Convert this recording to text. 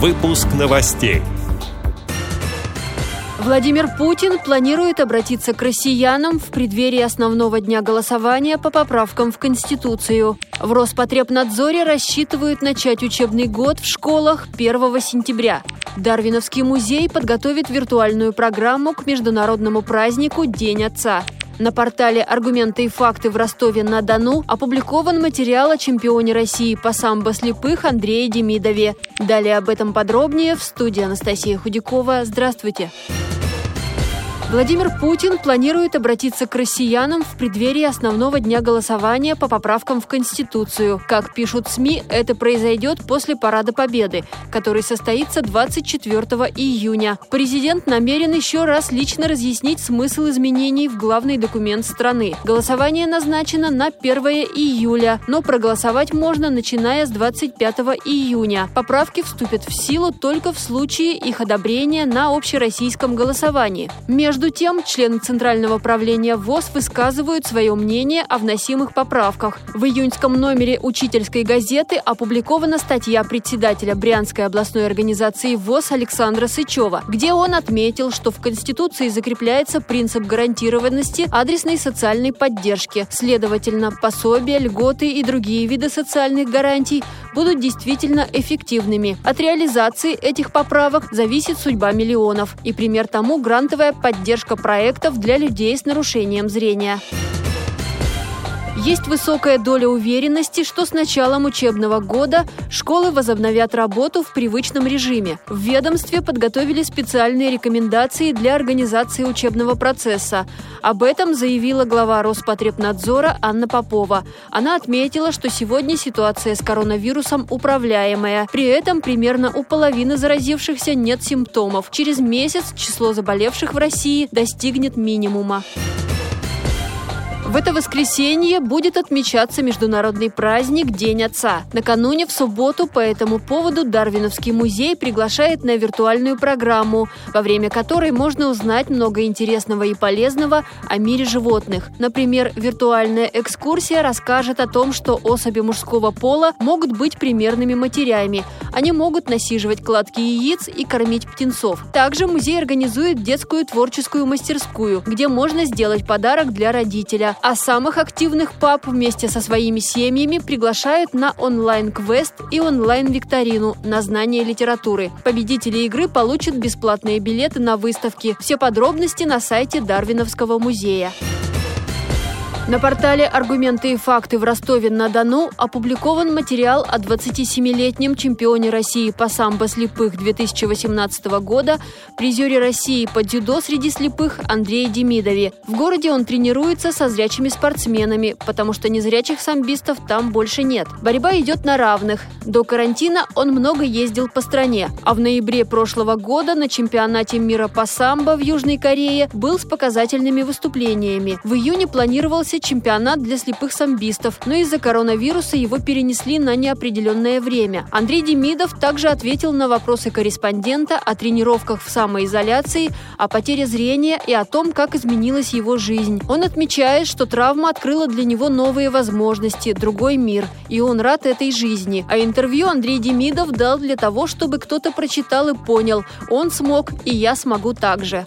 Выпуск новостей. Владимир Путин планирует обратиться к россиянам в преддверии основного дня голосования по поправкам в Конституцию. В Роспотребнадзоре рассчитывают начать учебный год в школах 1 сентября. Дарвиновский музей подготовит виртуальную программу к международному празднику День Отца. На портале «Аргументы и факты» в Ростове-на-Дону опубликован материал о чемпионе России по самбо слепых Андрее Демидове. Далее об этом подробнее в студии Анастасия Худякова. Здравствуйте! Здравствуйте! Владимир Путин планирует обратиться к россиянам в преддверии основного дня голосования по поправкам в Конституцию. Как пишут СМИ, это произойдет после Парада Победы, который состоится 24 июня. Президент намерен еще раз лично разъяснить смысл изменений в главный документ страны. Голосование назначено на 1 июля, но проголосовать можно начиная с 25 июня. Поправки вступят в силу только в случае их одобрения на общероссийском голосовании. Между между тем, члены Центрального правления ВОЗ высказывают свое мнение о вносимых поправках. В июньском номере учительской газеты опубликована статья председателя Брянской областной организации ВОЗ Александра Сычева, где он отметил, что в Конституции закрепляется принцип гарантированности адресной социальной поддержки. Следовательно, пособия, льготы и другие виды социальных гарантий будут действительно эффективными. От реализации этих поправок зависит судьба миллионов. И пример тому грантовая поддержка проектов для людей с нарушением зрения. Есть высокая доля уверенности, что с началом учебного года школы возобновят работу в привычном режиме. В ведомстве подготовили специальные рекомендации для организации учебного процесса. Об этом заявила глава Роспотребнадзора Анна Попова. Она отметила, что сегодня ситуация с коронавирусом управляемая. При этом примерно у половины заразившихся нет симптомов. Через месяц число заболевших в России достигнет минимума. В это воскресенье будет отмечаться международный праздник День Отца. Накануне в субботу по этому поводу Дарвиновский музей приглашает на виртуальную программу, во время которой можно узнать много интересного и полезного о мире животных. Например, виртуальная экскурсия расскажет о том, что особи мужского пола могут быть примерными матерями. Они могут насиживать кладки яиц и кормить птенцов. Также музей организует детскую творческую мастерскую, где можно сделать подарок для родителя а самых активных пап вместе со своими семьями приглашают на онлайн-квест и онлайн-викторину на знание литературы. Победители игры получат бесплатные билеты на выставки. Все подробности на сайте Дарвиновского музея. На портале «Аргументы и факты» в Ростове-на-Дону опубликован материал о 27-летнем чемпионе России по самбо слепых 2018 года, призере России по дзюдо среди слепых Андрее Демидове. В городе он тренируется со зрячими спортсменами, потому что незрячих самбистов там больше нет. Борьба идет на равных. До карантина он много ездил по стране, а в ноябре прошлого года на чемпионате мира по самбо в Южной Корее был с показательными выступлениями. В июне планировался состоялся чемпионат для слепых самбистов, но из-за коронавируса его перенесли на неопределенное время. Андрей Демидов также ответил на вопросы корреспондента о тренировках в самоизоляции, о потере зрения и о том, как изменилась его жизнь. Он отмечает, что травма открыла для него новые возможности, другой мир, и он рад этой жизни. А интервью Андрей Демидов дал для того, чтобы кто-то прочитал и понял, он смог, и я смогу также.